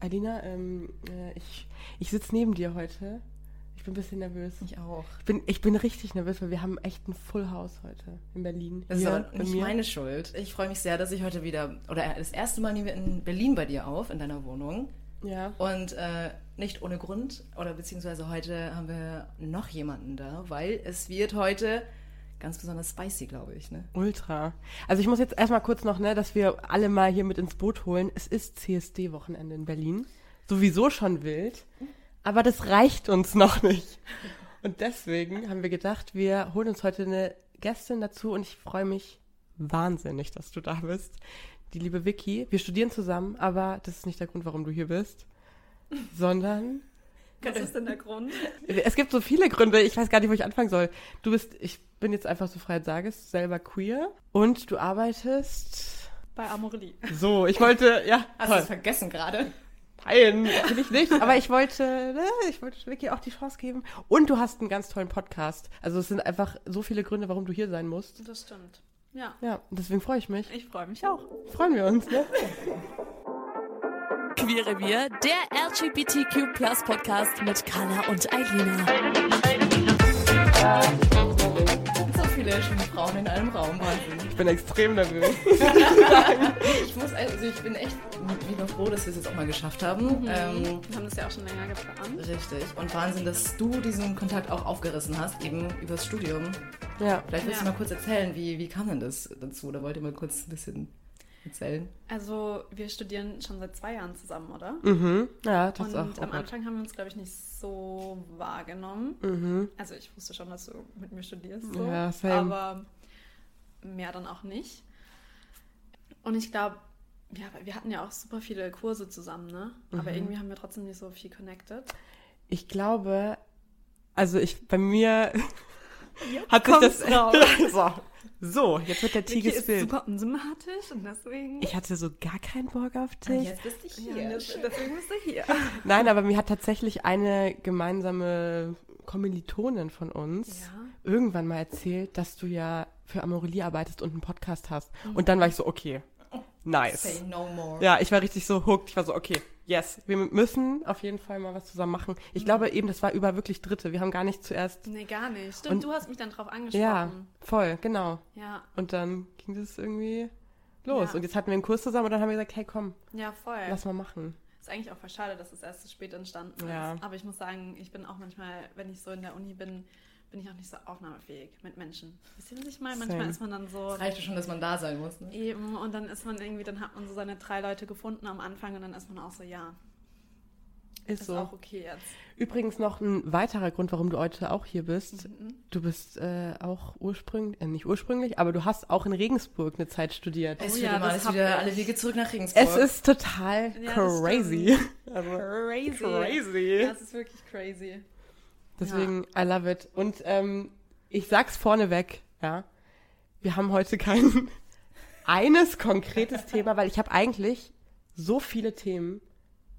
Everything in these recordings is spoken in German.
Alina, ähm, äh, ich, ich sitze neben dir heute. Ich bin ein bisschen nervös. Ich auch. Ich bin, ich bin richtig nervös, weil wir haben echt ein Full House heute in Berlin. Das ist Hier aber bei nicht meine Schuld. Ich freue mich sehr, dass ich heute wieder, oder das erste Mal nehmen wir in Berlin bei dir auf, in deiner Wohnung. Ja. Und äh, nicht ohne Grund, oder beziehungsweise heute haben wir noch jemanden da, weil es wird heute ganz besonders spicy, glaube ich. Ne? Ultra. Also ich muss jetzt erstmal kurz noch, ne, dass wir alle mal hier mit ins Boot holen. Es ist CSD-Wochenende in Berlin. Sowieso schon wild. Aber das reicht uns noch nicht. Und deswegen haben wir gedacht, wir holen uns heute eine Gästin dazu und ich freue mich wahnsinnig, dass du da bist. Die liebe Vicky. Wir studieren zusammen, aber das ist nicht der Grund, warum du hier bist. Sondern Was ist denn der Grund? es gibt so viele Gründe, ich weiß gar nicht, wo ich anfangen soll. Du bist, ich bin jetzt einfach so frei und sage es, selber queer und du arbeitest. Bei Amorelie. So, ich wollte, ja, Hast du es vergessen gerade? Nein, will ich nicht. Aber ich wollte, ne, ich wollte Vicky auch die Chance geben. Und du hast einen ganz tollen Podcast. Also es sind einfach so viele Gründe, warum du hier sein musst. Das stimmt. Ja, Ja, deswegen freue ich mich. ich freue mich auch. Freuen wir uns, ne? Queere Wir, der LGBTQ Podcast mit Carla und Eilina. So viele schöne Frauen in einem Raum, Wahnsinn. Ich bin extrem nervös. Ich muss, also ich bin echt mega froh, dass wir es jetzt auch mal geschafft haben. Ähm, Wir haben das ja auch schon länger geplant. richtig. Und Wahnsinn, dass du diesen Kontakt auch aufgerissen hast, eben übers Studium. Ja. Vielleicht willst Ja. du mal kurz erzählen, wie, wie kam denn das dazu? Da wollt ihr mal kurz ein bisschen erzählen? Also, wir studieren schon seit zwei Jahren zusammen, oder? Mhm. Ja, das Und auch. am oh Gott. Anfang haben wir uns, glaube ich, nicht so wahrgenommen. Mhm. Also, ich wusste schon, dass du mit mir studierst, so, Ja, same. aber mehr dann auch nicht. Und ich glaube, ja, wir hatten ja auch super viele Kurse zusammen, ne? Mhm. Aber irgendwie haben wir trotzdem nicht so viel connected. Ich glaube, also ich, bei mir hat sich das. so, so, jetzt wird der Tee Vicky ist gespillt. super unsympathisch und deswegen. Ich hatte so gar keinen Bock auf dich. bist du Ja, und jetzt- deswegen bist du hier. Nein, aber mir hat tatsächlich eine gemeinsame Kommilitonin von uns Ja. irgendwann mal erzählt, dass du ja für Amorelie arbeitest und einen Podcast hast. Mhm. Und dann war ich so, okay, Say nice. no more. Ja, ich war richtig so hooked. Ich war so, okay, yes, wir müssen auf jeden Fall mal was zusammen machen. Mhm. Ich glaube eben, das war über wirklich Dritte. Wir haben gar nicht zuerst. Nee, gar nicht. Stimmt, Und- du hast mich dann drauf angesprochen. Ja, voll, genau. Ja, Und dann ging das irgendwie los. Ja. Und jetzt hatten wir einen Kurs zusammen und dann haben wir gesagt, hey komm, ja, voll. lass mal machen. Ist eigentlich auch voll schade, dass es erst so spät entstanden Ja. ist. Aber ich muss sagen, ich bin auch manchmal, wenn ich so in der Uni bin, bin ich auch nicht so aufnahmefähig mit Menschen. Wisst ihr, was ich meine? Manchmal ist man dann so Reicht ja schon, dass man da sein muss. Ne? eben und dann ist man irgendwie, dann hat man so seine drei Leute gefunden am Anfang und dann ist man auch so, ja, Ist ist so. auch okay jetzt. Übrigens noch ein weiterer Grund, warum du heute auch hier bist. Mhm. Du bist äh, auch ursprünglich, äh, nicht ursprünglich, aber du hast auch in Regensburg eine Zeit studiert. Es Oh wird ja, immer das hab wieder ich. alle Wege zurück nach Regensburg. Es ist total Ja, crazy. Also, Crazy. crazy. Ja, es ist wirklich crazy. Deswegen, I love it. Und ähm, ich sag's vorneweg, ja. Wir haben heute kein eines konkretes Thema, weil ich habe eigentlich so viele Themen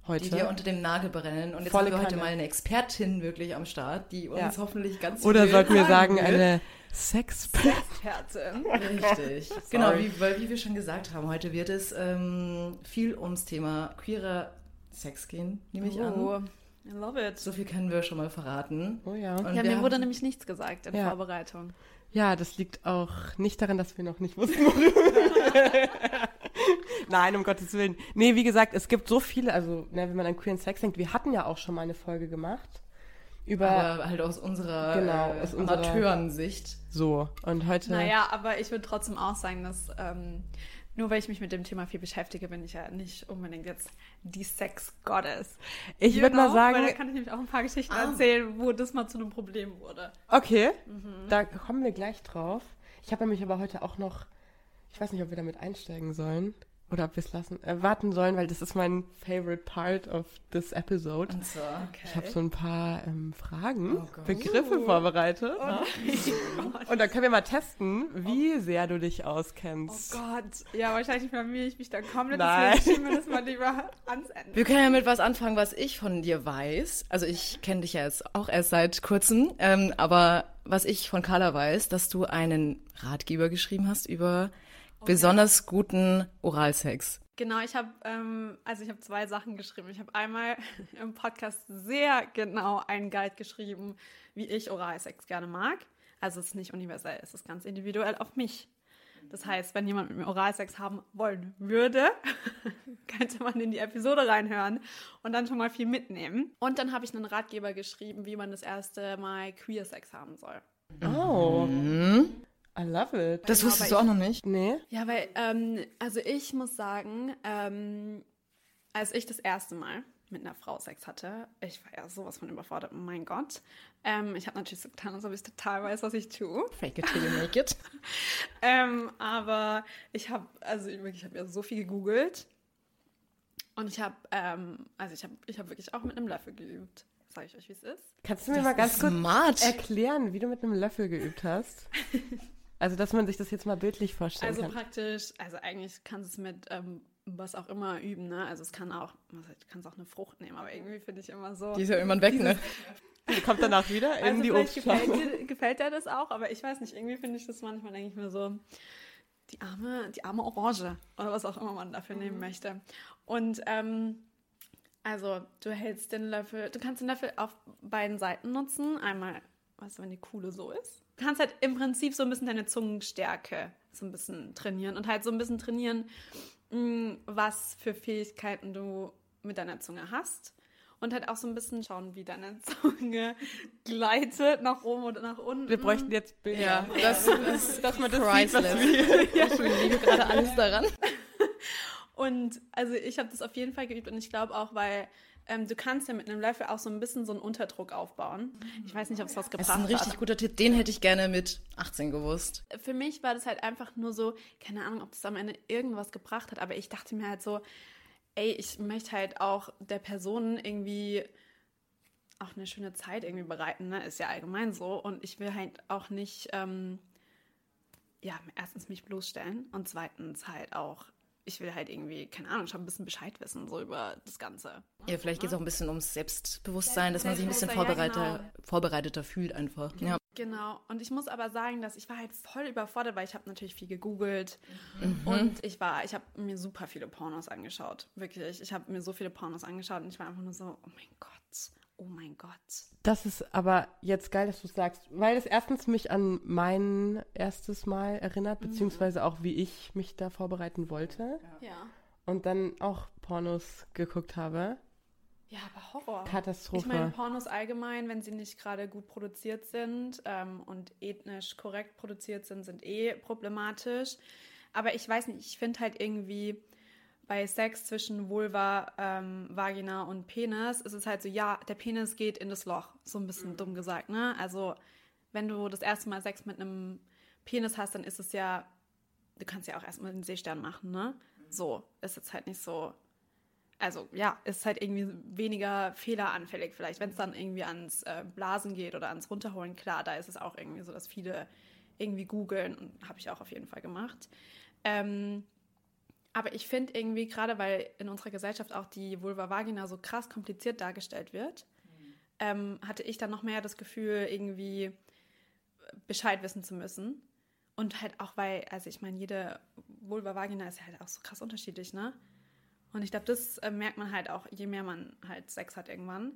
heute. die dir unter dem Nagel brennen. Und jetzt Volle haben wir heute Kanne. mal eine Expertin wirklich am Start, die uns Ja. hoffentlich ganz Oder sollten wir sagen, wird. eine Sex Expertin. Richtig. genau, wie, weil, wie wir schon gesagt haben, heute wird es ähm, viel ums Thema queerer Sex gehen, nehme ich an. I love it. So viel können wir schon mal verraten. Oh ja. Und Ja, wir mir haben- wurde nämlich nichts gesagt in Ja. Vorbereitung. Ja, das liegt auch nicht daran, dass wir noch nicht wussten, worüber. Nein, um Gottes Willen. Nee, wie gesagt, es gibt so viele, also ne, wenn man an Queer and Sex denkt, wir hatten ja auch schon mal eine Folge gemacht über aber halt aus unserer, Genau, äh, aus unserer- Amateurensicht. so und heute Naja, aber ich würde trotzdem auch sagen, dass ähm, nur weil ich mich mit dem Thema viel beschäftige, bin ich ja nicht unbedingt jetzt die Sex Goddess. ich würde mal? Weil sagen, da kann ich nämlich auch ein paar Geschichten Ah. erzählen, wo das mal zu einem Problem wurde. okay, Mhm. da kommen wir gleich drauf. Ich habe nämlich aber heute auch noch, ich weiß nicht, ob wir damit einsteigen sollen. Oder ob wir es lassen, äh, warten sollen, weil das ist mein favorite part of this episode. Und zwar. Ich habe so ein paar ähm, Fragen, Oh. Begriffe vorbereitet. Und dann können wir mal testen, wie sehr du dich Oh auskennst. Gott, ja, wahrscheinlich blamiere ich mich dann komplett. Nein. Deswegen wir das mal lieber ans Ende. Wir können ja mit was anfangen, was ich von dir weiß. Also ich kenne dich ja jetzt auch erst seit kurzem, ähm, aber was ich von Carla weiß, dass du einen Ratgeber geschrieben hast über besonders guten Oralsex. Genau, ich habe ähm, also ich habe zwei Sachen geschrieben. Ich habe einmal im Podcast sehr genau einen Guide geschrieben, wie ich Oralsex gerne mag. Also es ist nicht universell, es ist ganz individuell auf mich. Das heißt, wenn jemand mit mir Oralsex haben wollen würde, könnte man in die Episode reinhören und dann schon mal viel mitnehmen. Und dann habe ich einen Ratgeber geschrieben, wie man das erste Mal Queer Sex haben soll. Oh, I love it. Das Genau, wusstest du auch noch nicht? Nee? Ja, weil, ähm, also ich muss sagen, ähm, als ich das erste Mal mit einer Frau Sex hatte, ich war ja sowas von überfordert, mein Gott. Ähm, ich habe natürlich so getan, als ob ich total weiß, was ich tue. Fake it till you make it. Ähm, aber ich habe, also ich wirklich, ich habe ja so viel gegoogelt. Und ich habe, ähm, also ich habe ich hab wirklich auch mit einem Löffel geübt. Sag ich euch, wie es ist. Kannst du mir mal ganz kurz Smart. erklären, wie du mit einem Löffel geübt hast? Also, dass man sich das jetzt mal bildlich vorstellen Also kann. praktisch, also eigentlich kannst du es mit ähm, was auch immer üben, ne? Also es kann auch, du kannst auch eine Frucht nehmen, aber irgendwie finde ich immer so. Die ist ja irgendwann weg, ne? Die kommt danach wieder in Also die vielleicht gefällt Obstschale. dir, gefällt dir das auch, aber ich weiß nicht, irgendwie finde ich das manchmal, denke ich mir so, die arme, die arme Orange oder was auch immer man dafür nehmen möchte. Und ähm, also du hältst den Löffel, du kannst den Löffel auf beiden Seiten nutzen. Einmal, weißt du, wenn die Kuhle so ist. Du kannst halt im Prinzip so ein bisschen deine Zungenstärke so ein bisschen trainieren und halt so ein bisschen trainieren, mh, was für Fähigkeiten du mit deiner Zunge hast. Und halt auch so ein bisschen schauen, wie deine Zunge gleitet nach oben und nach unten. Wir bräuchten jetzt Bilder. Ja, das ist dass man das sieht, was priceless. wir... Ich liebe gerade alles daran. Und also ich habe das auf jeden Fall geübt und ich glaube auch, weil ähm, du kannst ja mit einem Löffel auch so ein bisschen so einen Unterdruck aufbauen. Ich weiß nicht, ob es was Das gebracht ist ein richtig hat. guter Tipp. Den hätte ich gerne mit 18 gewusst. Für mich war das halt einfach nur so, keine Ahnung, ob das am Ende irgendwas gebracht hat, aber ich dachte mir halt so, ey, ich möchte halt auch der Person irgendwie auch eine schöne Zeit irgendwie bereiten, ne? Ist ja allgemein so. Und ich will halt auch nicht, ähm, ja, erstens mich bloßstellen und zweitens halt auch, ich will halt irgendwie, keine Ahnung, schon ein bisschen Bescheid wissen, so über das Ganze. Ja, vielleicht geht es auch ein bisschen ums Selbstbewusstsein, dass man sich ein bisschen Selbstbewusstsein, ja, vorbereiter, vorbereiteter fühlt einfach. Ja. Genau. Und ich muss aber sagen, dass ich war halt voll überfordert, weil ich habe natürlich viel gegoogelt und ich war, ich habe mir super viele Pornos angeschaut, wirklich. Ich habe mir so viele Pornos angeschaut und ich war einfach nur so, oh mein Gott, oh mein Gott. Das ist aber jetzt geil, dass du es sagst, weil es erstens mich an mein erstes Mal erinnert, beziehungsweise auch wie ich mich da vorbereiten wollte Ja. und dann auch Pornos geguckt habe. Ja, aber Horror. Katastrophe. Ich meine, Pornos allgemein, wenn sie nicht gerade gut produziert sind ähm, und ethnisch korrekt produziert sind, sind eh problematisch. Aber ich weiß nicht, ich finde halt irgendwie bei Sex zwischen Vulva, ähm, Vagina und Penis ist es halt so, ja, der Penis geht in das Loch, so ein bisschen dumm gesagt, ne? Also, wenn du das erste Mal Sex mit einem Penis hast, dann ist es ja, du kannst ja auch erstmal den Seestern machen, ne? So, ist jetzt halt nicht so, also ja, ist halt irgendwie weniger fehleranfällig vielleicht. Wenn es dann irgendwie ans äh, Blasen geht oder ans Runterholen, klar, da ist es auch irgendwie so, dass viele irgendwie googeln und habe ich auch auf jeden Fall gemacht. Ähm, aber ich finde irgendwie, gerade weil in unserer Gesellschaft auch die Vulva Vagina so krass kompliziert dargestellt wird, ähm, hatte ich dann noch mehr das Gefühl, irgendwie Bescheid wissen zu müssen. Und halt auch, weil, also ich meine, jede Vulva Vagina ist halt auch so krass unterschiedlich, ne? Und ich glaube, das äh, merkt man halt auch, je mehr man halt Sex hat irgendwann.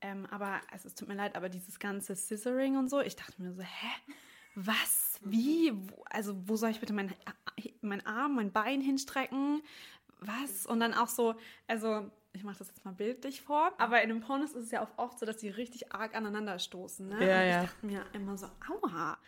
Ähm, aber also, es tut mir leid, aber dieses ganze Scissoring und so, ich dachte mir so, hä? Was? Wie? Wo, also, wo soll ich bitte mein, mein Arm, mein Bein hinstrecken? Was? Und dann auch so, also, ich mache das jetzt mal bildlich vor, aber in den Pornos ist es ja auch oft so, dass die richtig arg aneinander stoßen. Ne? Ja, und ich ja. dachte mir immer so, aua.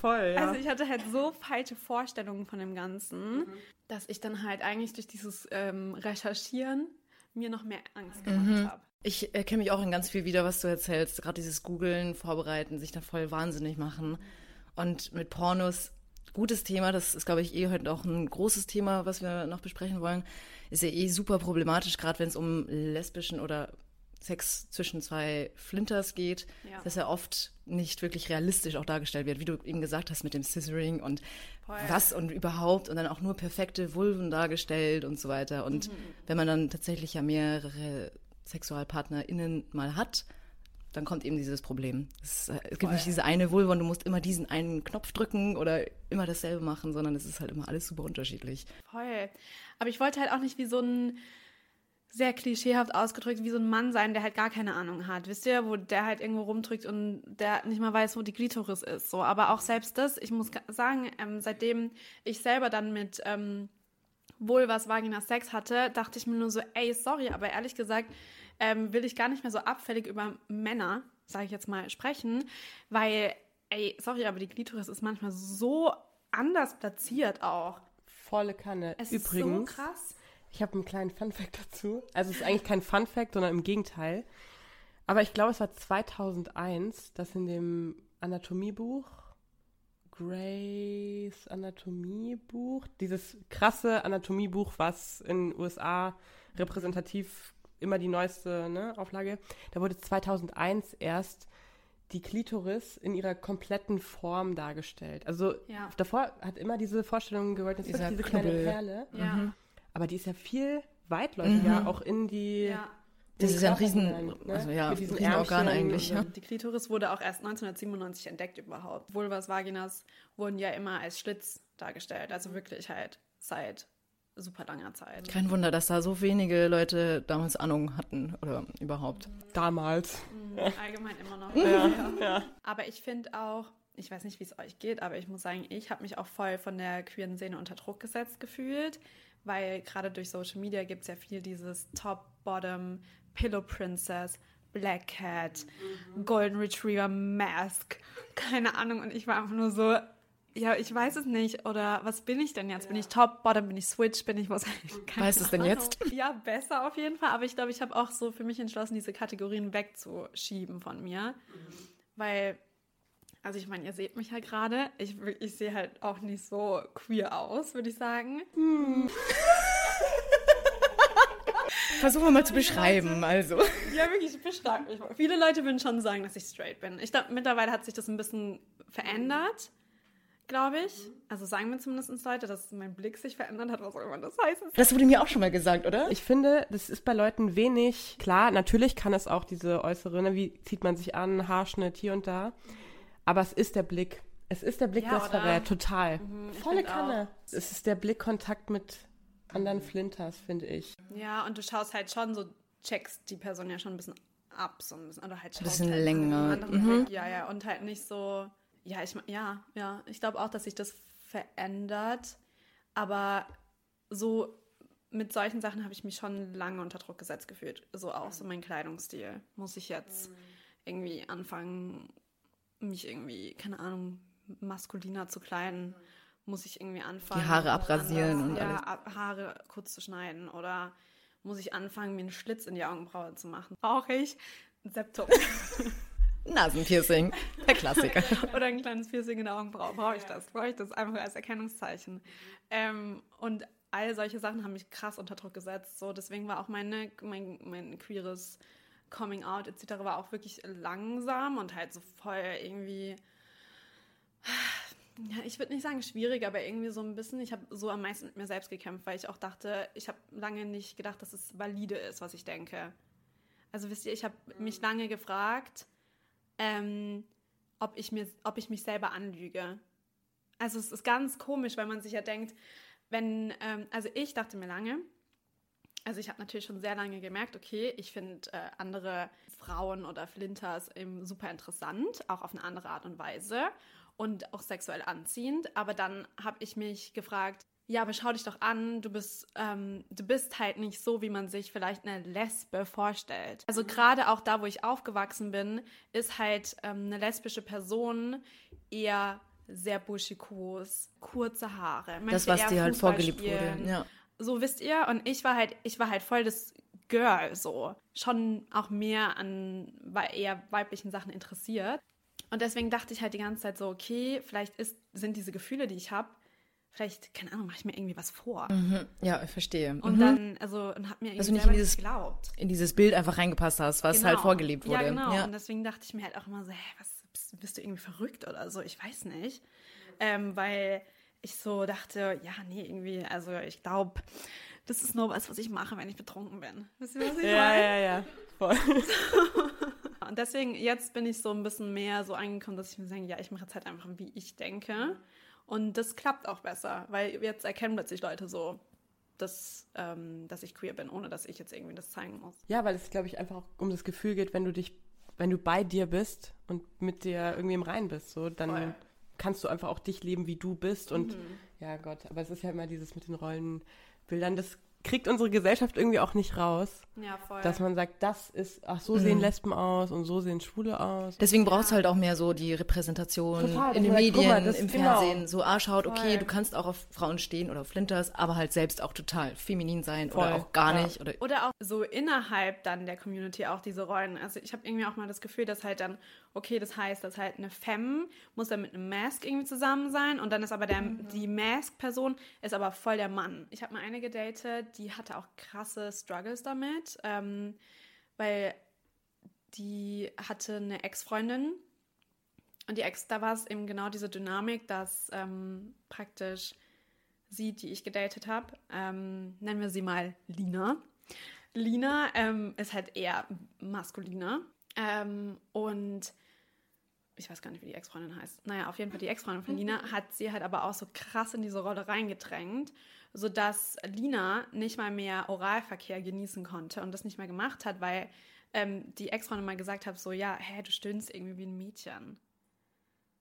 Voll, ja. Also ich hatte halt so falsche Vorstellungen von dem Ganzen, dass ich dann halt eigentlich durch dieses ähm, Recherchieren mir noch mehr Angst gemacht habe. Ich erkenne mich auch in ganz viel wieder, was du erzählst. Gerade dieses Googeln, Vorbereiten, sich da voll wahnsinnig machen. Und mit Pornos gutes Thema. Das ist, glaube ich, eh heute auch ein großes Thema, was wir noch besprechen wollen. Ist ja eh super problematisch, gerade wenn es um lesbischen oder Sex zwischen zwei Flinters geht, Ja. dass er oft nicht wirklich realistisch auch dargestellt wird, wie du eben gesagt hast mit dem Scissoring und Voll. was und überhaupt und dann auch nur perfekte Vulven dargestellt und so weiter. Und wenn man dann tatsächlich ja mehrere SexualpartnerInnen mal hat, dann kommt eben dieses Problem. Es, äh, es gibt nicht diese eine Vulva und du musst immer diesen einen Knopf drücken oder immer dasselbe machen, sondern es ist halt immer alles super unterschiedlich. Voll. Aber ich wollte halt auch nicht wie so ein sehr klischeehaft ausgedrückt, wie so ein Mann sein, der halt gar keine Ahnung hat. Wisst ihr, wo der halt irgendwo rumdrückt und der nicht mal weiß, wo die Glitoris ist. So, aber auch selbst das, ich muss sagen, ähm, seitdem ich selber dann mit ähm, Vulvas, Vagina Sex hatte, dachte ich mir nur so, ey, sorry, aber ehrlich gesagt ähm, will ich gar nicht mehr so abfällig über Männer, sage ich jetzt mal, sprechen, weil, ey, sorry, aber die Glitoris ist manchmal so anders platziert auch. Volle Kanne. Es Übrigens, ist so krass. ich habe einen kleinen Funfact dazu. Also es ist eigentlich kein Funfact, sondern im Gegenteil. Aber ich glaube, es war 2001, dass in dem Anatomiebuch, Grace Anatomiebuch, dieses krasse Anatomiebuch, was in den USA repräsentativ immer die neueste ne, Auflage, da wurde 2001 erst die Klitoris in ihrer kompletten Form dargestellt. Also Ja. davor hat immer diese Vorstellung gewollt, das ist diese kleine. Perle. Ja. Aber die ist ja viel weitläufiger, auch in die. ja. Das in ist ja ein Riesen, hinein, ne? also ja, Riesenorgan Ärmchen eigentlich. Ja. Die Klitoris wurde auch erst 1997 entdeckt überhaupt. Vulvas, Vaginas wurden ja immer als Schlitz dargestellt. Also wirklich halt seit super langer Zeit. Kein Wunder, dass da so wenige Leute damals Ahnung hatten oder überhaupt. Damals. Mhm, Allgemein immer noch. Ja, Ja. Aber ich finde auch, ich weiß nicht, wie es euch geht, aber ich muss sagen, ich habe mich auch voll von der queeren Szene unter Druck gesetzt gefühlt, weil gerade durch Social Media gibt es ja viel dieses Top, Bottom, Pillow Princess, Black Cat, Golden Retriever Mask, keine Ahnung. Und ich war einfach nur so, ja, ich weiß es nicht. Oder was bin ich denn jetzt? Bin ich Top, Bottom, bin ich Switch, bin ich was? Keine Weißt du es denn jetzt? Ja, besser auf jeden Fall. Aber ich glaube, ich habe auch so für mich entschlossen, diese Kategorien wegzuschieben von mir. Weil, also ich meine, ihr seht mich ja gerade. Ich, ich sehe halt auch nicht so queer aus, würde ich sagen. Versuchen wir mal zu beschreiben, also. Ja, wirklich, beschreibt mich mal. Viele Leute würden schon sagen, dass ich straight bin. Ich glaube, mittlerweile hat sich das ein bisschen verändert, glaube ich. Also sagen mir zumindest Leute, dass mein Blick sich verändert hat, was auch immer das heißt. Das wurde mir auch schon mal gesagt, oder? Ich finde, das ist bei Leuten wenig klar. Natürlich kann es auch diese äußere, ne, wie zieht man sich an, Haarschnitt hier und da. Aber es ist der Blick. Es ist der Blick, Ja, der es oder? verrät. Total. ich Volle Kanne. Es ist der Blickkontakt mit anderen Flinters, finde ich. Ja, und du schaust halt schon so, checkst die Person ja schon ein bisschen ab, so ein bisschen, oder halt schaust bisschen halt länger. Blick. Ja, ja, und halt nicht so, ja, ich, ja, ja, ich glaube auch, dass sich das verändert, aber so mit solchen Sachen habe ich mich schon lange unter Druck gesetzt gefühlt. So auch so mein Kleidungsstil. Muss ich jetzt irgendwie anfangen, mich irgendwie, keine Ahnung, maskuliner zu kleiden? Muss ich irgendwie anfangen? Die Haare abrasieren anders- und ja, alles. ab- Haare kurz zu schneiden? Oder muss ich anfangen, mir einen Schlitz in die Augenbraue zu machen? Brauche ich ein Septum Nasenpiercing, der Klassiker. oder ein kleines Piercing in der Augenbraue? Brauche ich das? Brauche ich das einfach als Erkennungszeichen? Ähm, und all solche Sachen haben mich krass unter Druck gesetzt. So, deswegen war auch meine, mein, mein queeres Coming Out etc. war auch wirklich langsam und halt so voll irgendwie ja, ich würde nicht sagen schwierig, aber irgendwie so ein bisschen. Ich habe so am meisten mit mir selbst gekämpft, weil ich auch dachte, ich habe lange nicht gedacht, dass es valide ist, was ich denke. Also wisst ihr, ich habe mich lange gefragt, ähm, ob, ich mir, ob ich mich selber anlüge. Also es ist ganz komisch, weil man sich ja denkt, wenn, ähm, also ich dachte mir lange, also ich habe natürlich schon sehr lange gemerkt, okay, ich finde äh, andere Frauen oder Flinters eben super interessant, auch auf eine andere Art und Weise und auch sexuell anziehend. Aber dann habe ich mich gefragt, ja, aber schau dich doch an, du bist, ähm, du bist halt nicht so, wie man sich vielleicht eine Lesbe vorstellt. Also gerade auch da, wo ich aufgewachsen bin, ist halt ähm, eine lesbische Person eher sehr buschikos, kurze Haare. Das, was dir halt Fußball vorgelebt wurde. spielen. Ja. So wisst ihr, und ich war halt, ich war halt voll das Girl, so. Schon auch mehr an eher weiblichen Sachen interessiert. Und deswegen dachte ich halt die ganze Zeit so, okay, vielleicht ist, sind diese Gefühle, die ich habe, vielleicht, keine Ahnung, mache ich mir irgendwie was vor. Ja, ich verstehe. Und Mhm. dann, also, und hab mir irgendwie du nicht in dieses- geglaubt. in dieses Bild einfach reingepasst hast, was Genau. halt vorgelebt wurde. Ja, genau. Und deswegen dachte ich mir halt auch immer so, hä, was, bist, du irgendwie verrückt oder so? Ich weiß nicht. Ähm, weil ich so dachte, ja, nee, irgendwie, also ich glaube, das ist nur was, was ich mache, wenn ich betrunken bin. Wisst ihr, was ich Ja, meine? ja, ja. Voll. Und deswegen, jetzt bin ich so ein bisschen mehr so angekommen, dass ich mir sage, ja, ich mache jetzt halt einfach, wie ich denke. Und das klappt auch besser, weil jetzt erkennen plötzlich Leute so, dass, ähm, dass ich queer bin, ohne dass ich jetzt irgendwie das zeigen muss. Ja, weil es, glaube ich, einfach um das Gefühl geht, wenn du dich, wenn du bei dir bist und mit dir irgendwie im Rein bist, so, dann Voll. kannst du einfach auch dich leben, wie du bist. Und ja Gott, aber es ist ja immer dieses mit den Rollenbildern, das kriegt unsere Gesellschaft irgendwie auch nicht raus, Ja, voll. dass man sagt, das ist, ach, so sehen Lesben aus und so sehen Schwule aus. Deswegen braucht es halt auch mehr so die Repräsentation Total, in den sagt, guck Medien, mal, im genau. Fernsehen. So, ah, schaut, okay, Voll. du kannst auch auf Frauen stehen oder auf Flinters, aber halt selbst auch total feminin sein Voll, oder auch gar ja. nicht. Oder Oder auch so innerhalb dann der Community auch diese Rollen. Also ich habe irgendwie auch mal das Gefühl, dass halt dann, okay, das heißt, dass halt eine Femme muss dann mit einem Mask irgendwie zusammen sein und dann ist aber der, die Mask-Person ist aber voll der Mann. Ich habe mal eine gedatet, die hatte auch krasse Struggles damit, ähm, weil die hatte eine Ex-Freundin und die Ex, da war es eben genau diese Dynamik, dass ähm, praktisch sie, die ich gedatet habe, ähm, nennen wir sie mal Lina. Lina ähm, ist halt eher maskuliner. Ähm, und ich weiß gar nicht, wie die Ex-Freundin heißt. Naja, auf jeden Fall die Ex-Freundin von Lina hat sie halt aber auch so krass in diese Rolle reingedrängt, sodass Lina nicht mal mehr Oralverkehr genießen konnte und das nicht mehr gemacht hat, weil ähm, die Ex-Freundin mal gesagt hat, so, ja, hä, du stöhnst irgendwie wie ein Mädchen.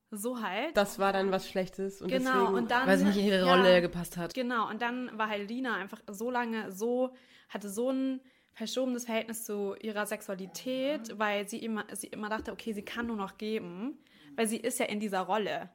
So halt. Das war dann was Schlechtes und genau, deswegen, und dann... weil sie nicht in ihre ja, Rolle gepasst hat. Genau, und dann war halt Lina einfach so lange so, hatte so ein verschobenes Verhältnis zu ihrer Sexualität, weil sie immer, sie immer dachte, okay, sie kann nur noch geben, weil sie ist ja in dieser Rolle.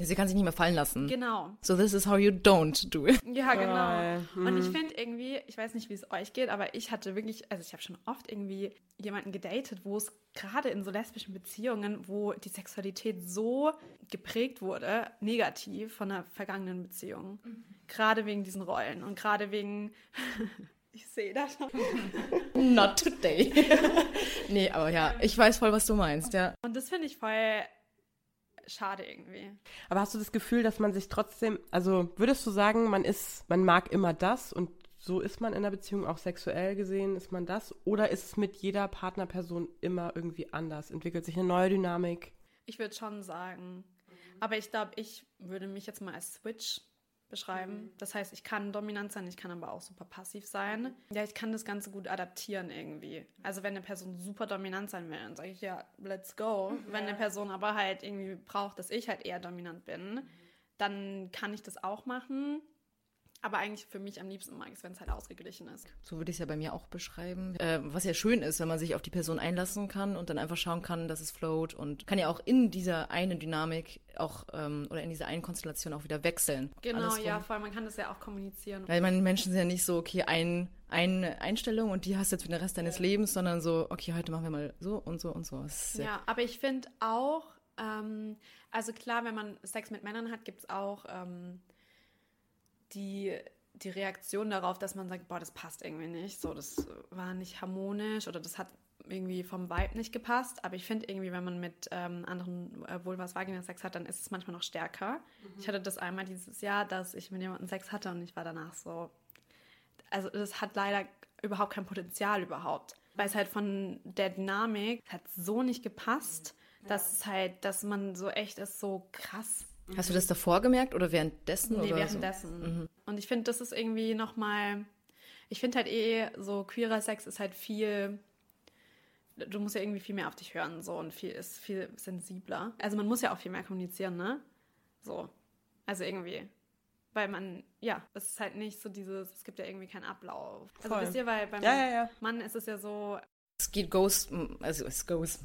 Sie kann sich nicht mehr fallen lassen. Genau. So, this is how you don't do it. Ja, genau. Voll. Und ich finde irgendwie, ich weiß nicht, wie es euch geht, aber ich hatte wirklich, also ich habe schon oft irgendwie jemanden gedatet, wo es gerade in so lesbischen Beziehungen, wo die Sexualität so geprägt wurde, negativ von einer vergangenen Beziehung. Gerade wegen diesen Rollen und gerade wegen, ich sehe das schon. Not today. nee, aber ja, ich weiß voll, was du meinst, ja. Und das finde ich voll schade irgendwie. Aber hast du das Gefühl, dass man sich trotzdem, also würdest du sagen, man ist, man mag immer das und so ist man in der Beziehung auch sexuell gesehen, ist man das? Oder ist es mit jeder Partnerperson immer irgendwie anders? Entwickelt sich eine neue Dynamik? Ich würde schon sagen. Aber ich glaube, ich würde mich jetzt mal als Switch beschreiben. Das heißt, ich kann dominant sein, ich kann aber auch super passiv sein. Ja, ich kann das Ganze gut adaptieren irgendwie. Also wenn eine Person super dominant sein will, dann sage ich ja, let's go. Wenn eine Person aber halt irgendwie braucht, dass ich halt eher dominant bin, dann kann ich das auch machen. Aber eigentlich für mich am liebsten mag es, wenn es halt ausgeglichen ist. So würde ich es ja bei mir auch beschreiben. Äh, was ja schön ist, wenn man sich auf die Person einlassen kann und dann einfach schauen kann, dass es float und kann ja auch in dieser einen Dynamik auch ähm, oder in dieser einen Konstellation auch wieder wechseln. Genau, ja, vor allem man kann das ja auch kommunizieren. Weil man Menschen sind ja nicht so, okay, ein, eine Einstellung und die hast du jetzt für den Rest deines Lebens, sondern so, okay, heute machen wir mal so und so und so. Ist Ja, aber ich finde auch, ähm, also klar, wenn man Sex mit Männern hat, gibt es auch ähm, die, die Reaktion darauf, dass man sagt, boah, das passt irgendwie nicht, so, das war nicht harmonisch oder das hat irgendwie vom Vibe nicht gepasst. Aber ich finde irgendwie, wenn man mit ähm, anderen äh, Vulvas Vagina Sex hat, dann ist es manchmal noch stärker. Ich hatte das einmal dieses Jahr, dass ich mit jemandem Sex hatte und ich war danach so, also das hat leider überhaupt kein Potenzial überhaupt. Weil es halt von der Dynamik hat so nicht gepasst, dass es halt, dass man so echt ist, so krass. Hast du das davor gemerkt oder währenddessen? Nee, oder währenddessen. Und ich finde, das ist irgendwie nochmal, ich finde halt eh, so queerer Sex ist halt viel, du musst ja irgendwie viel mehr auf dich hören, so und viel ist viel sensibler. Also man muss ja auch viel mehr kommunizieren, ne? So. Also irgendwie. Weil man, ja, es ist halt nicht so dieses, es gibt ja irgendwie keinen Ablauf. Also Voll. wisst ihr, weil beim Ja, ja, ja. Mann ist es ja so, So? Es geht Ghost, also es goes.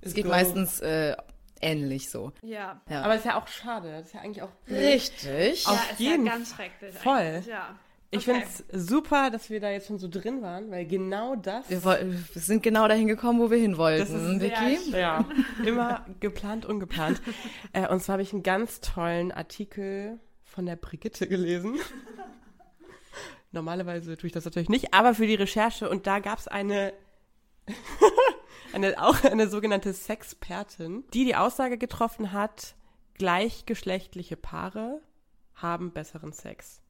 Es Es geht goes. meistens äh, ähnlich so. ja. Ja. Aber das ist ja auch schade. Das ist ja eigentlich auch Richtig. Auf ja, ist jeden ja ganz schrecklich. Voll. eigentlich, Ja. Ich Okay. finde es super, dass wir da jetzt schon so drin waren, weil genau das, Wir, wir sind genau dahin gekommen, wo wir hin wollten, Das ist Vicky. ja immer geplant, ungeplant. äh, und zwar habe ich einen ganz tollen Artikel von der Brigitte gelesen. Normalerweise tue ich das natürlich nicht, aber für die Recherche und da gab es eine, eine auch eine sogenannte Sexpertin, die die Aussage getroffen hat, gleichgeschlechtliche Paare haben besseren Sex.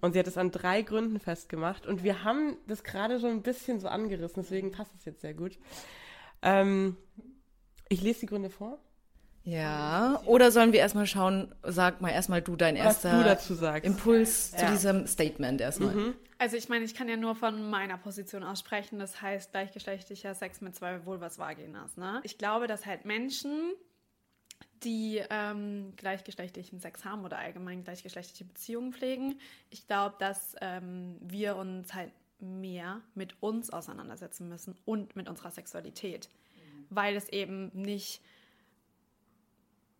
Und sie hat es an drei Gründen festgemacht. Und wir haben das gerade so ein bisschen so angerissen, deswegen passt es jetzt sehr gut. Ähm, ich lese die Gründe vor, Ja, oder sollen wir erstmal schauen, sag mal erstmal du dein was erster du. Impuls zu Ja. diesem Statement erstmal. Also ich meine, ich kann ja nur von meiner Position aussprechen. Das heißt gleichgeschlechtlicher Sex mit zwei Vulvas Vaginas. Ne? Ich glaube, dass halt Menschen, die ähm, gleichgeschlechtlichen Sex haben oder allgemein gleichgeschlechtliche Beziehungen pflegen, ich glaube, dass ähm, wir uns halt mehr mit uns auseinandersetzen müssen und mit unserer Sexualität. Weil es eben nicht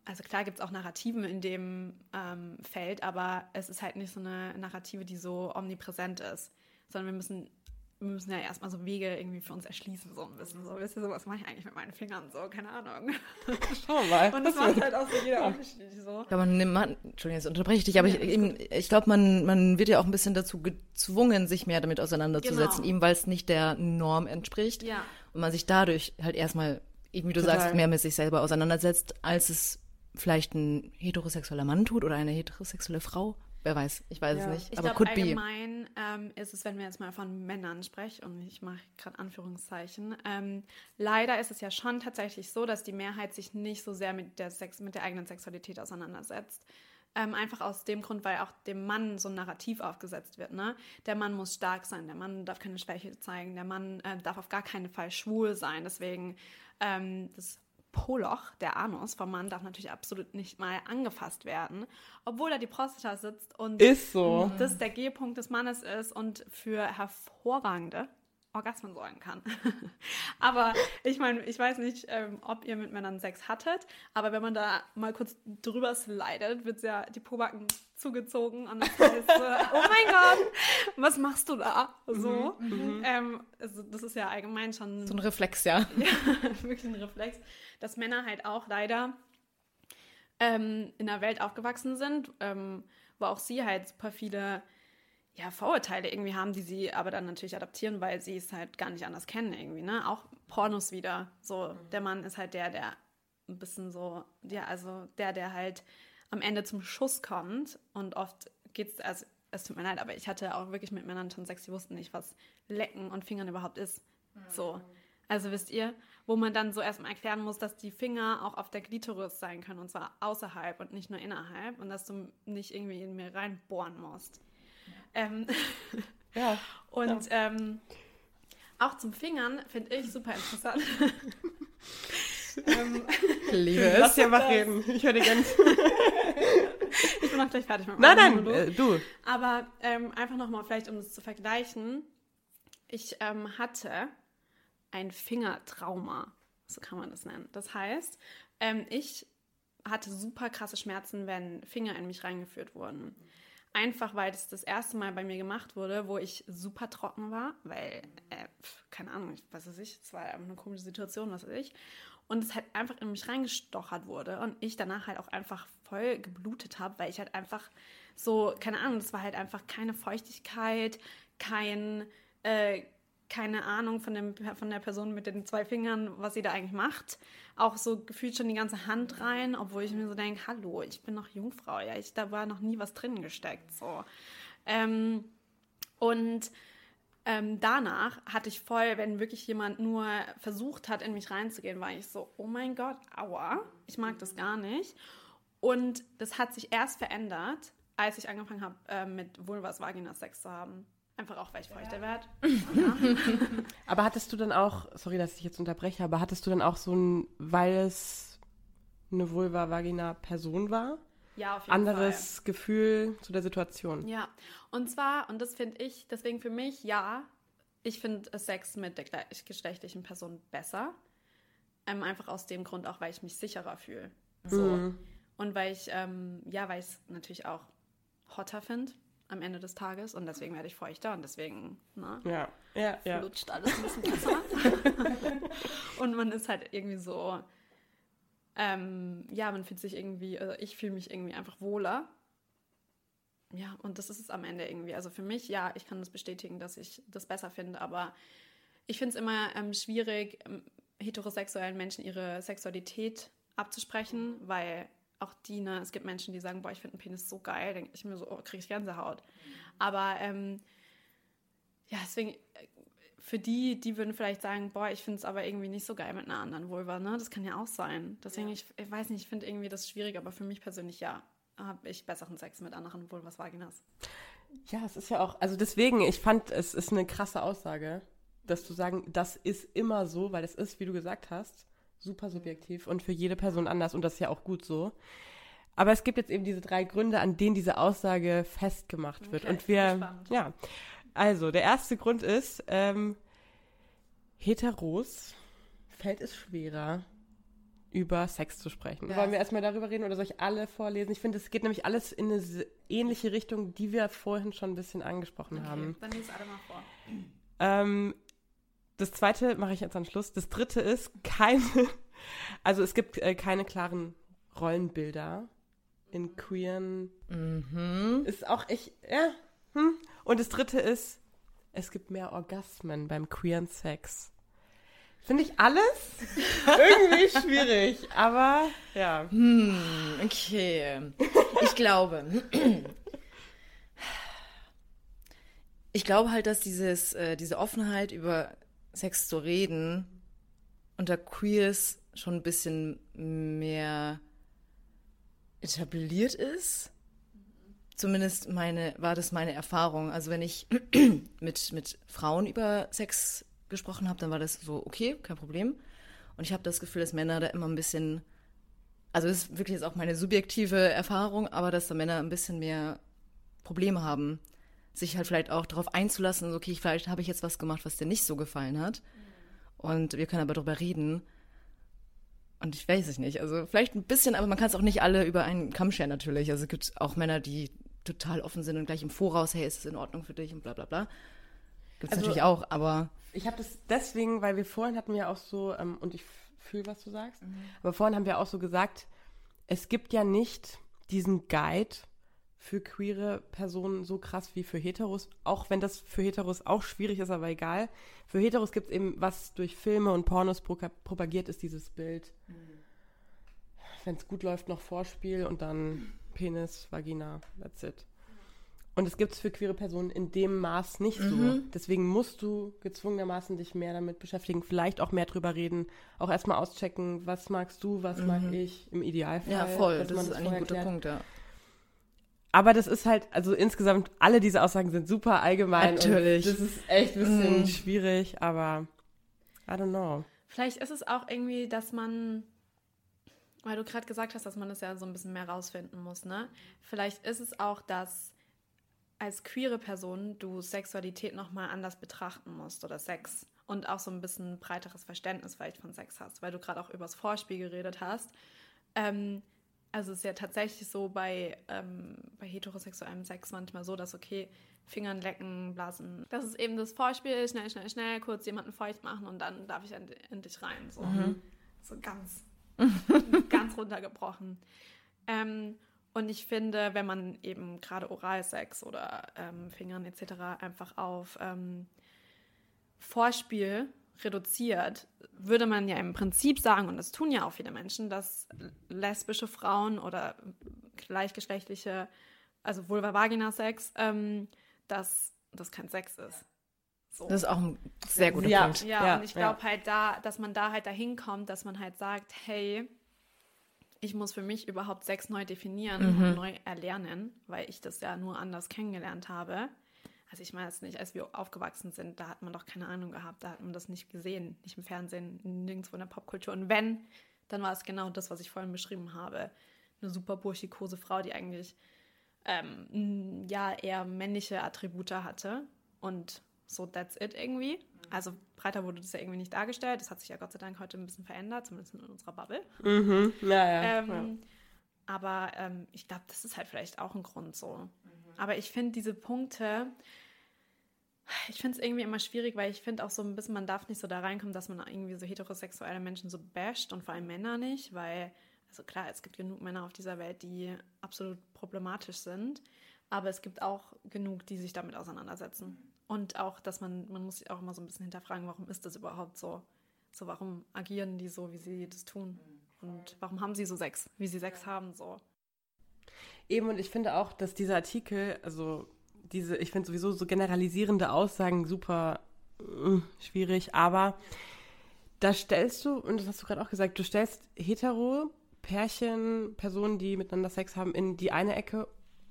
also klar gibt es auch Narrativen in dem ähm, Feld, aber es ist halt nicht so eine Narrative, die so omnipräsent ist, sondern wir müssen, wir müssen ja erstmal so Wege irgendwie für uns erschließen, so ein bisschen. So, wisst ihr, so, was mache ich eigentlich mit meinen Fingern? So, keine Ahnung. Schau mal. Und das macht halt auch so jeder unterschiedlich so. Ich glaube, man nimmt, man, Entschuldigung, jetzt unterbreche ich dich, aber ich, eben, ich glaube, man, man wird ja auch ein bisschen dazu gezwungen, sich mehr damit auseinanderzusetzen, Genau. eben weil es nicht der Norm entspricht. Ja. Und man sich dadurch halt erstmal, eben wie du Total. sagst, mehr mit sich selber auseinandersetzt, als es vielleicht ein heterosexueller Mann tut oder eine heterosexuelle Frau. Wer weiß, ich weiß Ja. es nicht. Ich aber be. allgemein ähm, ist es, wenn wir jetzt mal von Männern sprechen, und ich mache gerade Anführungszeichen, ähm, leider ist es ja schon tatsächlich so, dass die Mehrheit sich nicht so sehr mit der, Sex mit der eigenen Sexualität auseinandersetzt. Ähm, einfach aus dem Grund, weil auch dem Mann so ein Narrativ aufgesetzt wird. Ne? Der Mann muss stark sein, der Mann darf keine Schwäche zeigen, der Mann äh, darf auf gar keinen Fall schwul sein. Deswegen ähm, das Poloch, der Anus vom Mann, darf natürlich absolut nicht mal angefasst werden, obwohl da die Prostata sitzt und Ist so. das der G-Punkt des Mannes ist und für hervorragende Orgasmen sorgen kann. aber ich meine, ich weiß nicht, ähm, ob ihr mit Männern Sex hattet, aber wenn man da mal kurz drüber slidet, wird ja die Pobacken zugezogen und das heißt, so, oh mein Gott, was machst du da? So. Ähm, also das ist ja allgemein schon so ein Reflex, ja. ja, wirklich ein Reflex, dass Männer halt auch leider ähm, in einer Welt aufgewachsen sind, ähm, wo auch sie halt super viele ja, Vorurteile irgendwie haben, die sie aber dann natürlich adaptieren, weil sie es halt gar nicht anders kennen irgendwie, ne? Auch Pornos wieder. So, der Mann ist halt der, der ein bisschen so, ja, also der, der halt am Ende zum Schuss kommt und oft geht's, also es tut mir leid, aber ich hatte auch wirklich mit Männern schon Sex, die wussten nicht, was Lecken und Fingern überhaupt ist. So. Also wisst ihr, wo man dann so erstmal erklären muss, dass die Finger auch auf der Glitoris sein können und zwar außerhalb und nicht nur innerhalb und dass du nicht irgendwie in mir reinbohren musst. Ähm, Ja. und ähm, auch zum Fingern finde ich super interessant. ähm, Liebe Lass dir mal reden. Ich höre dir ganz. ich bin auch gleich fertig mit Nein, meinem nein, Monolog. äh, du. Aber ähm, einfach nochmal, vielleicht um das zu vergleichen. Ich ähm, hatte ein Fingertrauma, so kann man das nennen. Das heißt, ähm, ich hatte super krasse Schmerzen, wenn Finger in mich reingeführt wurden. Einfach weil das das erste Mal bei mir gemacht wurde, wo ich super trocken war, weil, äh, keine Ahnung, was weiß ich, es war eine komische Situation, was weiß ich. Und es halt einfach in mich reingestochert wurde und ich danach halt auch einfach voll geblutet habe, weil ich halt einfach so, keine Ahnung, das war halt einfach keine Feuchtigkeit, kein, äh, keine Ahnung von, dem, von der Person mit den zwei Fingern, was sie da eigentlich macht. Auch so gefühlt schon die ganze Hand rein, obwohl ich mir so denke, hallo, ich bin noch Jungfrau, ja, ich, da war noch nie was drin gesteckt, so. Ähm, und ähm, danach hatte ich voll, wenn wirklich jemand nur versucht hat, in mich reinzugehen, war ich so, oh mein Gott, aua, ich mag das gar nicht. Und das hat sich erst verändert, als ich angefangen habe, äh, mit Vulvas Vagina Sex zu haben. Einfach auch, weil ich feuchter werde. Aber hattest du dann auch, sorry, dass ich jetzt unterbreche, aber hattest du dann auch so ein, weil es eine Vulva-Vagina-Person war, Ja, auf jeden Fall. anderes Gefühl zu der Situation? Ja, und zwar, und das finde ich, deswegen für mich, ja, ich finde Sex mit der gleichgeschlechtlichen Person besser. Ähm, einfach aus dem Grund auch, weil ich mich sicherer fühle. So. Mhm. Und weil ich, ähm, ja, weil ich es natürlich auch hotter finde. Am Ende des Tages und deswegen werde ich feuchter und deswegen ne, Ja, ja, ja. flutscht alles ein bisschen besser. und man ist halt irgendwie so, ähm, ja, man fühlt sich irgendwie, also ich fühle mich irgendwie einfach wohler. Ja, und das ist es am Ende irgendwie. Also für mich, ja, ich kann das bestätigen, dass ich das besser finde, aber ich finde es immer ähm, schwierig, ähm, heterosexuellen Menschen ihre Sexualität abzusprechen, weil auch die, ne, es gibt Menschen, die sagen, boah, ich finde einen Penis so geil, denke ich mir so, oh, kriege ich Gänsehaut. Aber ähm, ja, deswegen, äh, für die, die würden vielleicht sagen, boah, ich finde es aber irgendwie nicht so geil mit einer anderen Vulva, ne? Das kann ja auch sein. Deswegen, ich, ich weiß nicht, ich finde irgendwie das schwierig, aber für mich persönlich ja, habe ich besseren Sex mit anderen Vulvas Vaginas. Ja, es ist ja auch, also deswegen, ich fand, es ist eine krasse Aussage, dass du sagen, das ist immer so, weil es ist, wie du gesagt hast, super subjektiv und für jede Person anders und das ist ja auch gut so. Aber es gibt jetzt eben diese drei Gründe, an denen diese Aussage festgemacht wird. Okay, und wir, ja, also der erste Grund ist, ähm, Heteros fällt es schwerer, über Sex zu sprechen. Ja. Wollen wir erstmal darüber reden oder soll ich alle vorlesen? Ich finde, es geht nämlich alles in eine ähnliche Richtung, die wir vorhin schon ein bisschen angesprochen haben. dann lies alle mal vor. Ähm, das zweite mache ich jetzt am Schluss. Das dritte ist keine, also es gibt äh, keine klaren Rollenbilder in queeren. Mhm. Ist auch echt, ja. Hm. Und das dritte ist, es gibt mehr Orgasmen beim queeren Sex. Finde ich alles irgendwie schwierig, aber ja. Hm, okay. Ich glaube. Ich glaube halt, dass dieses, äh, diese Offenheit über Sex zu reden unter Queers schon ein bisschen mehr etabliert ist. Zumindest meine, war das meine Erfahrung. Also wenn ich mit, mit Frauen über Sex gesprochen habe, dann war das so, okay, kein Problem. Und ich habe das Gefühl, dass Männer da immer ein bisschen also das ist wirklich jetzt auch meine subjektive Erfahrung, aber dass da Männer ein bisschen mehr Probleme haben, sich halt vielleicht auch darauf einzulassen, so, okay, vielleicht habe ich jetzt was gemacht, was dir nicht so gefallen hat. Und wir können aber darüber reden. Und ich weiß es nicht. Also vielleicht ein bisschen, aber man kann es auch nicht alle über einen Kamm scheren natürlich. Also es gibt auch Männer, die total offen sind und gleich im Voraus, hey, ist es in Ordnung für dich und bla bla bla. Gibt es Also- natürlich auch, aber Ich habe das deswegen, weil wir vorhin hatten wir auch so, ähm, und ich fühle, was du sagst, aber vorhin haben wir auch so gesagt, es gibt ja nicht diesen Guide für queere Personen so krass wie für Heteros, auch wenn das für Heteros auch schwierig ist, aber egal. Für Heteros gibt es eben, was durch Filme und Pornos propagiert ist, dieses Bild. Wenn es gut läuft, noch Vorspiel und dann Penis, Vagina, that's it. Und es gibt es für queere Personen in dem Maß nicht so. Deswegen musst du gezwungenermaßen dich mehr damit beschäftigen, vielleicht auch mehr drüber reden, auch erstmal auschecken, was magst du, was mag ich im Idealfall. ja, voll. Das ist eigentlich ein guter klärt. Punkt, ja. Aber das ist halt, also insgesamt, alle diese Aussagen sind super allgemein. Natürlich. Und das ist echt ein bisschen Mm. schwierig, aber I don't know. Vielleicht ist es auch irgendwie, dass man, weil du gerade gesagt hast, dass man das ja so ein bisschen mehr rausfinden muss, ne? Vielleicht ist es auch, dass als queere Person du Sexualität nochmal anders betrachten musst oder Sex und auch so ein bisschen breiteres Verständnis vielleicht von Sex hast, weil du gerade auch übers Vorspiel geredet hast. Ähm, also es ist ja tatsächlich so bei, ähm, bei heterosexuellem Sex manchmal so, dass okay, Fingern lecken, blasen, dass es eben das Vorspiel ist, schnell, schnell, schnell, kurz jemanden feucht machen und dann darf ich dich rein. So, so ganz, ganz runtergebrochen. Ähm, und ich finde, wenn man eben gerade Oralsex oder ähm, Fingern etc. einfach auf ähm, Vorspiel reduziert, würde man ja im Prinzip sagen, und das tun ja auch viele Menschen, dass lesbische Frauen oder gleichgeschlechtliche, also Vulva-Vagina-Sex, ähm, dass das kein Sex ist. So. Das ist auch ein sehr guter Ja. Punkt. Ja, Ja, und ich glaube halt da, dass man da halt dahin kommt, dass man halt sagt, hey, ich muss für mich überhaupt Sex neu definieren Mhm. und neu erlernen, weil ich das ja nur anders kennengelernt habe. Also ich meine jetzt nicht, als wir aufgewachsen sind, da hat man doch keine Ahnung gehabt, da hat man das nicht gesehen, nicht im Fernsehen, nirgendwo in der Popkultur. Und wenn, dann war es genau das, was ich vorhin beschrieben habe. Eine super burschikose Frau, die eigentlich ähm, ja eher männliche Attribute hatte und so that's it irgendwie. Also breiter wurde das ja irgendwie nicht dargestellt. Das hat sich ja Gott sei Dank heute ein bisschen verändert, zumindest in unserer Bubble. Mhm. Ja, ja. Ähm, Aber ähm, ich glaube, das ist halt vielleicht auch ein Grund so. Aber ich finde diese Punkte, ich finde es irgendwie immer schwierig, weil ich finde auch so ein bisschen, man darf nicht so da reinkommen, dass man irgendwie so heterosexuelle Menschen so basht und vor allem Männer nicht, weil, also klar, es gibt genug Männer auf dieser Welt, die absolut problematisch sind, aber es gibt auch genug, die sich damit auseinandersetzen. Und auch, dass man, man muss sich auch immer so ein bisschen hinterfragen, warum ist das überhaupt so? So, warum agieren die so, wie sie das tun? Und warum haben sie so Sex, wie sie Sex haben, so? Eben, und ich finde auch, dass dieser Artikel, also diese, ich finde sowieso so generalisierende Aussagen super äh, schwierig, aber da stellst du, und das hast du gerade auch gesagt, du stellst hetero Pärchen, Personen, die miteinander Sex haben, in die eine Ecke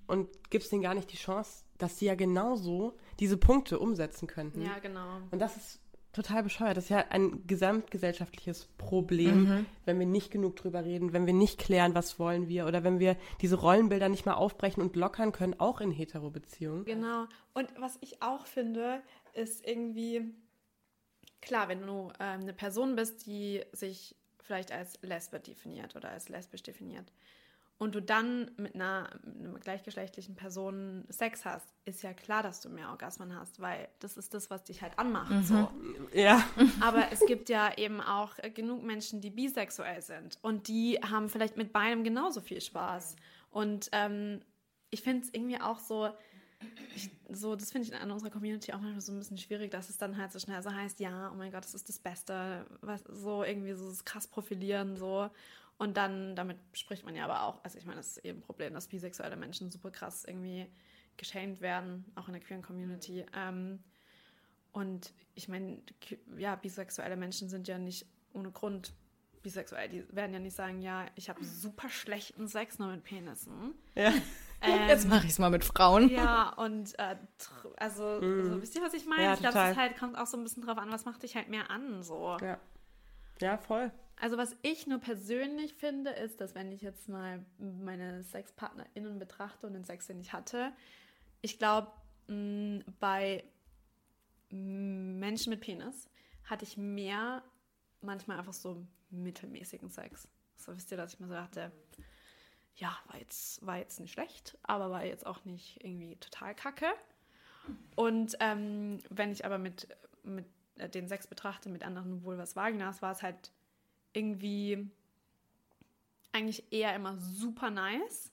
und gibst denen gar nicht die Chance, dass sie ja genauso diese Punkte umsetzen könnten. Ja, genau. Und das ist total bescheuert. Das ist ja ein gesamtgesellschaftliches Problem, Mhm. wenn wir nicht genug drüber reden, wenn wir nicht klären, was wollen wir oder wenn wir diese Rollenbilder nicht mal aufbrechen und lockern können, auch in Hetero-Beziehungen. Genau. Und was ich auch finde, ist irgendwie, klar, wenn du ähm, eine Person bist, die sich vielleicht als Lesbe definiert oder als lesbisch definiert und du dann mit einer, mit einer gleichgeschlechtlichen Person Sex hast, ist ja klar, dass du mehr Orgasmen hast, weil das ist das, was dich halt anmacht. So. Ja. Aber es gibt ja eben auch genug Menschen, die bisexuell sind und die haben vielleicht mit beidem genauso viel Spaß. Und ähm, ich finde es irgendwie auch so, ich, so das finde ich in unserer Community auch manchmal so ein bisschen schwierig, dass es dann halt so schnell so heißt, ja, oh mein Gott, das ist das Beste, was, so irgendwie so das krass profilieren, so. Und dann, damit spricht man ja aber auch, also ich meine, das ist eben ein Problem, dass bisexuelle Menschen super krass irgendwie geschämt werden, auch in der queeren Community. Ähm, und ich meine, ja, bisexuelle Menschen sind ja nicht ohne Grund bisexuell. Die werden ja nicht sagen, ja, ich habe super schlechten Sex nur mit Penissen. ja. Ähm, Jetzt mache ich es mal mit Frauen. ja, und äh, also, also, wisst ihr, was ich meine? Ja, ich glaube, es halt, kommt auch so ein bisschen drauf an, was macht dich halt mehr an, so. Ja. Ja, voll. Also was ich nur persönlich finde, ist, dass wenn ich jetzt mal meine SexpartnerInnen betrachte und den Sex, den ich hatte, ich glaube, bei mm, Menschen mit Penis hatte ich mehr manchmal einfach so mittelmäßigen Sex. So wisst ihr, dass ich mir so dachte, ja, war jetzt, war jetzt nicht schlecht, aber war jetzt auch nicht irgendwie total kacke. Und ähm, wenn ich aber mit, mit äh, den Sex betrachte, mit anderen Vulvas Vaginas, war es halt irgendwie eigentlich eher immer super nice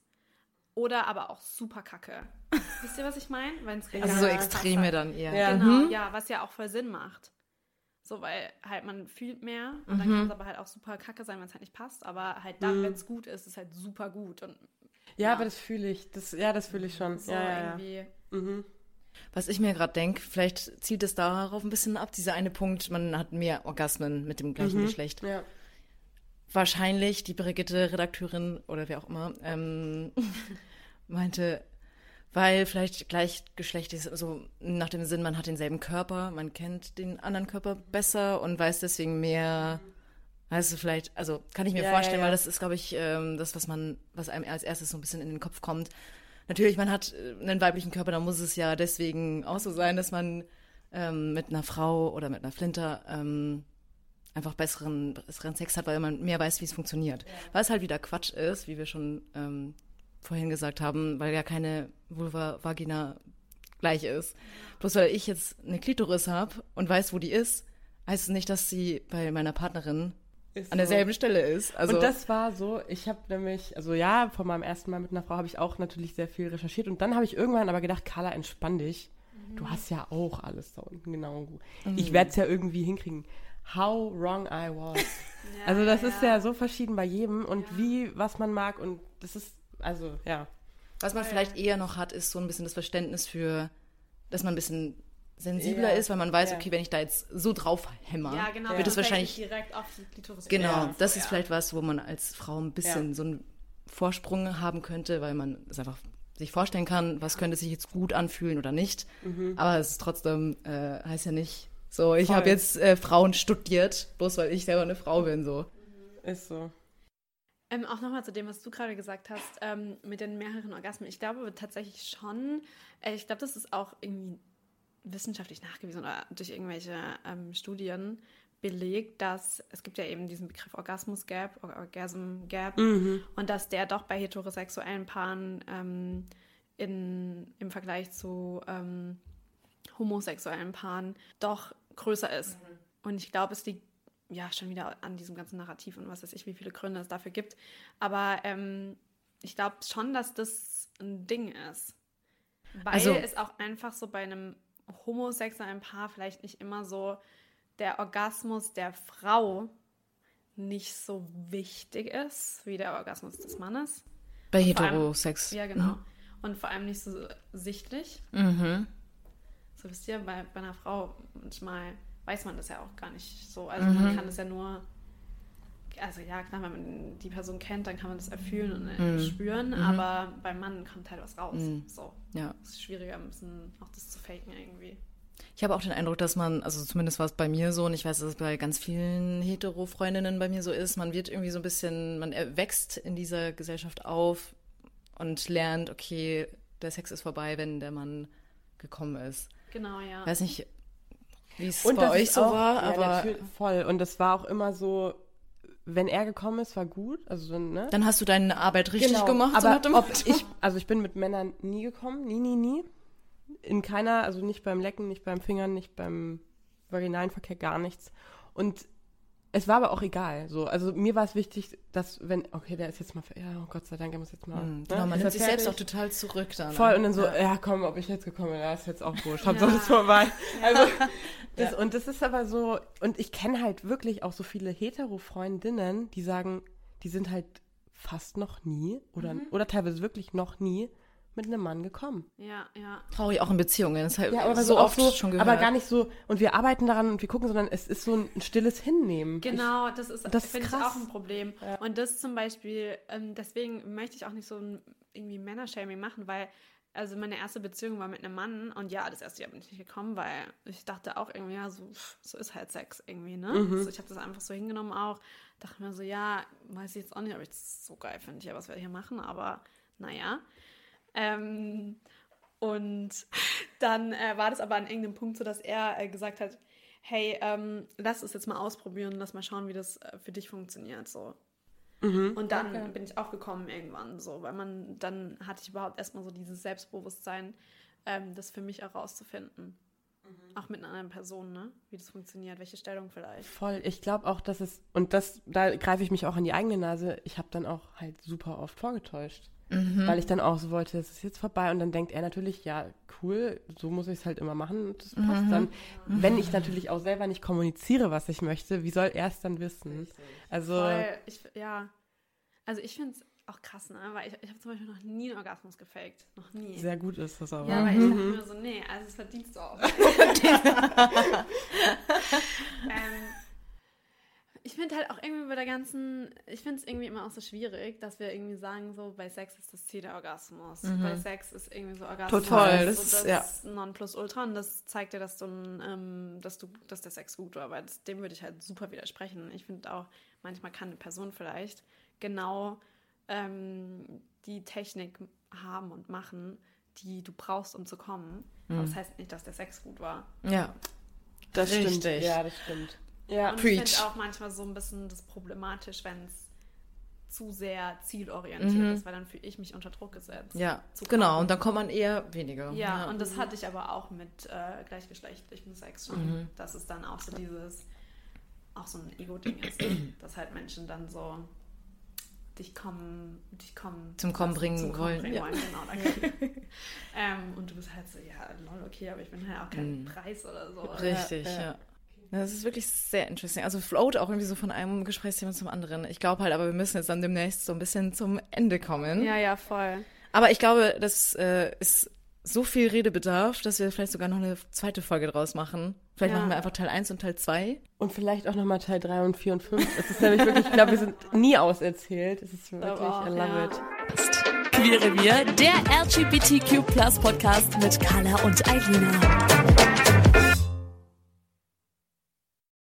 oder aber auch super kacke. Wisst ihr, was ich meine? Also so Extreme dann eher. Ja. Genau, ja, was ja auch voll Sinn macht. So, weil halt man fühlt mehr und dann kann es aber halt auch super kacke sein, wenn es halt nicht passt. Aber halt dann, wenn es gut ist, ist es halt super gut. Und Ja, Ja. aber das fühle ich. Das, ja, das fühle ich schon. so ja, ja. Mhm. Was ich mir gerade denke, vielleicht zielt es darauf ein bisschen ab, dieser eine Punkt, man hat mehr Orgasmen mit dem gleichen Geschlecht. Ja. Wahrscheinlich die Brigitte, Redakteurin oder wer auch immer, ähm, meinte, weil vielleicht gleichgeschlechtlich ist, also nach dem Sinn, man hat denselben Körper, man kennt den anderen Körper besser und weiß deswegen mehr, weißt du, vielleicht, also kann ich mir Ja, vorstellen, ja, ja. weil das ist, glaube ich, ähm, das, was man, was einem als erstes so ein bisschen in den Kopf kommt. Natürlich, man hat äh, einen weiblichen Körper, da muss es ja deswegen auch so sein, dass man ähm, mit einer Frau oder mit einer Flinter ähm, einfach besseren, besseren Sex hat, weil man mehr weiß, wie es funktioniert. Was halt wieder Quatsch ist, wie wir schon ähm, vorhin gesagt haben, weil ja keine Vulva, Vagina gleich ist. Bloß weil ich jetzt eine Klitoris habe und weiß, wo die ist, heißt es nicht, dass sie bei meiner Partnerin Ist an so. derselben Stelle ist. Also und das war so, ich habe nämlich, also ja, von meinem ersten Mal mit einer Frau habe ich auch natürlich sehr viel recherchiert und dann habe ich irgendwann aber gedacht, Carla, entspann dich. Du hast ja auch alles da unten, genau. Ich werde es ja irgendwie hinkriegen. How wrong I was. also das ist ja so verschieden bei jedem und wie, was man mag und das ist, also ja. Was man vielleicht eher noch hat, ist so ein bisschen das Verständnis für, dass man ein bisschen sensibler Ja. ist, weil man weiß, Ja. okay, wenn ich da jetzt so drauf hämmer, Ja, genau. wird es wahrscheinlich direkt auf die Klitoris. Genau, Ja. das So, ist ja. vielleicht was, wo man als Frau ein bisschen Ja. so einen Vorsprung haben könnte, weil man es einfach sich vorstellen kann, was könnte sich jetzt gut anfühlen oder nicht. Aber es ist trotzdem, äh, heißt ja nicht so, ich habe jetzt äh, Frauen studiert, bloß weil ich selber eine Frau bin, so. Ist so. Ähm, auch nochmal zu dem, was du gerade gesagt hast, ähm, mit den mehreren Orgasmen. Ich glaube tatsächlich schon, äh, ich glaube, das ist auch irgendwie wissenschaftlich nachgewiesen oder durch irgendwelche ähm, Studien belegt, dass es gibt ja eben diesen Begriff Orgasmus Gap, Or- Orgasm Gap, und dass der doch bei heterosexuellen Paaren ähm, in, im Vergleich zu ähm, homosexuellen Paaren doch größer ist. Und ich glaube, es liegt ja schon wieder an diesem ganzen Narrativ und was weiß ich, wie viele Gründe es dafür gibt. Aber ähm, ich glaube schon, dass das ein Ding ist. Weil Also- es auch einfach so bei einem homosexuellen Paar vielleicht nicht immer so der Orgasmus der Frau nicht so wichtig ist wie der Orgasmus des Mannes. Bei Vor allem- Heterosex. Ja, genau. Und vor allem nicht so sichtlich. Mhm. So wisst ihr, bei, bei einer Frau manchmal weiß man das ja auch gar nicht so. Also Mhm. man kann das ja nur, also ja, klar, wenn man die Person kennt, dann kann man das erfühlen und äh, Mhm. spüren, aber beim Mann kommt halt was raus. So. Ja. Es ist schwieriger, ein bisschen auch das zu faken irgendwie. Ich habe auch den Eindruck, dass man, also zumindest war es bei mir so, und ich weiß, dass es bei ganz vielen Hetero-Freundinnen bei mir so ist, man wird irgendwie so ein bisschen, man wächst in dieser Gesellschaft auf und lernt, okay, der Sex ist vorbei, wenn der Mann gekommen ist. Genau, ja. Ich weiß nicht, wie es bei euch so auch- war, ja, aber voll. Und das war auch immer so, wenn er gekommen ist, war gut. Also so, ne? dann hast du deine Arbeit richtig Genau, gemacht. so Aber dem ob ich, also ich bin mit Männern nie gekommen, nie, nie, nie. In keiner, also nicht beim Lecken, nicht beim Fingern, nicht beim vaginalen Verkehr, gar nichts. Und es war aber auch egal. So, also mir war es wichtig, dass wenn, okay, der ist jetzt mal, ja, oh Gott sei Dank, er muss jetzt mal. Mhm, ne, Genau, man ist nimmt sich selbst auch total zurück dann. Voll und dann so, Ja. ja, komm, ob ich jetzt gekommen bin, ja, ist jetzt auch wurscht. Hauptsache ist vorbei. Also, das, und das ist aber so, und ich kenne halt wirklich auch so viele Hetero-Freundinnen, die sagen, die sind halt fast noch nie oder, oder teilweise wirklich noch nie mit einem Mann gekommen. Ja, ja. Traurig auch in Beziehungen. Das habe Ja, aber so oft so, schon gehört. aber gar nicht so, und wir arbeiten daran und wir gucken, sondern es ist so ein stilles Hinnehmen. Genau, das ist, das ist finde ich auch ein Problem. Und das zum Beispiel, ähm, deswegen möchte ich auch nicht so ein irgendwie Männershaming machen, weil also meine erste Beziehung war mit einem Mann und ja, das erste Jahr bin ich nicht gekommen, weil ich dachte auch irgendwie, ja, so, so ist halt Sex irgendwie, ne? Mhm. Also ich habe das einfach so hingenommen auch. Dachte mir so, ja, weiß ich jetzt auch nicht, ob ich das so geil finde, ja, was wir hier machen, aber naja. Ähm, und dann äh, war das aber an irgendeinem Punkt so, dass er äh, gesagt hat, hey, ähm, lass es jetzt mal ausprobieren, lass mal schauen, wie das äh, für dich funktioniert. So. Und dann bin ich auch gekommen irgendwann, so, weil man, dann hatte ich überhaupt erstmal so dieses Selbstbewusstsein, ähm, das für mich herauszufinden. Auch mit einer anderen Person, ne? Wie das funktioniert, welche Stellung vielleicht. Voll. Ich glaube auch, dass es, und das, da greife ich mich auch an die eigene Nase, ich habe dann auch halt super oft vorgetäuscht. Weil ich dann auch so wollte, es ist jetzt vorbei. Und dann denkt er natürlich, ja, cool, so muss ich es halt immer machen und das passt dann. Wenn ich natürlich auch selber nicht kommuniziere, was ich möchte, wie soll er es dann wissen? Also, Weil ich, ja, also ich finde es auch krass, ne? Weil ich, ich habe zum Beispiel noch nie einen Orgasmus gefaked. Noch nie. sehr gut ist das aber. Ja, weil ich dachte mir so, nee, also das verdienst du auch. ähm, ich finde halt auch irgendwie bei der ganzen, ich finde es irgendwie immer auch so schwierig, dass wir irgendwie sagen, so bei Sex ist das Ziel der Orgasmus. Bei Sex ist irgendwie so Orgasmus. Total, das, das so das ja. Nonplusultra und das zeigt dir, dass du, ähm, dass du, dass der Sex gut war. Weil das, dem würde ich halt super widersprechen. Ich finde auch, manchmal kann eine Person vielleicht genau ähm, die Technik haben und machen, die du brauchst, um zu kommen. Aber das heißt nicht, dass der Sex gut war. Ja. das Richtig. stimmt. Ja, das stimmt. Ja, Und Preach. ich finde auch manchmal so ein bisschen das problematisch, wenn es zu sehr zielorientiert ist, weil dann fühle ich mich unter Druck gesetzt. Ja, genau. Und dann kommt man eher weniger. Ja, und das hatte ich aber auch mit äh, gleichgeschlechtlichem Sex schon, dass es dann auch so dieses, auch so ein Ego-Ding ist, dass halt Menschen dann so dich kommen, dich kommen Zum Kommen bringen zum wollen, bringen ja. wollen, genau. ähm, und du bist halt so, ja, lol, okay, aber ich bin halt auch kein Preis oder so. Richtig, ja. Das ist wirklich sehr interesting. Also float auch irgendwie so von einem Gesprächsthema zum anderen. Ich glaube halt, aber wir müssen jetzt dann demnächst so ein bisschen zum Ende kommen. Ja, ja, voll. Aber ich glaube, das äh, ist so viel Redebedarf, dass wir vielleicht sogar noch eine zweite Folge draus machen. Vielleicht Ja. machen wir einfach Teil 1 und Teil 2. Und vielleicht auch nochmal Teil 3 und 4 und 5. Es ist nämlich wirklich, ich glaube, wir sind nie auserzählt. Es ist wirklich, auch, I love ja. it. Queere Wir, der LGBTQ Podcast mit Carla und Eilina.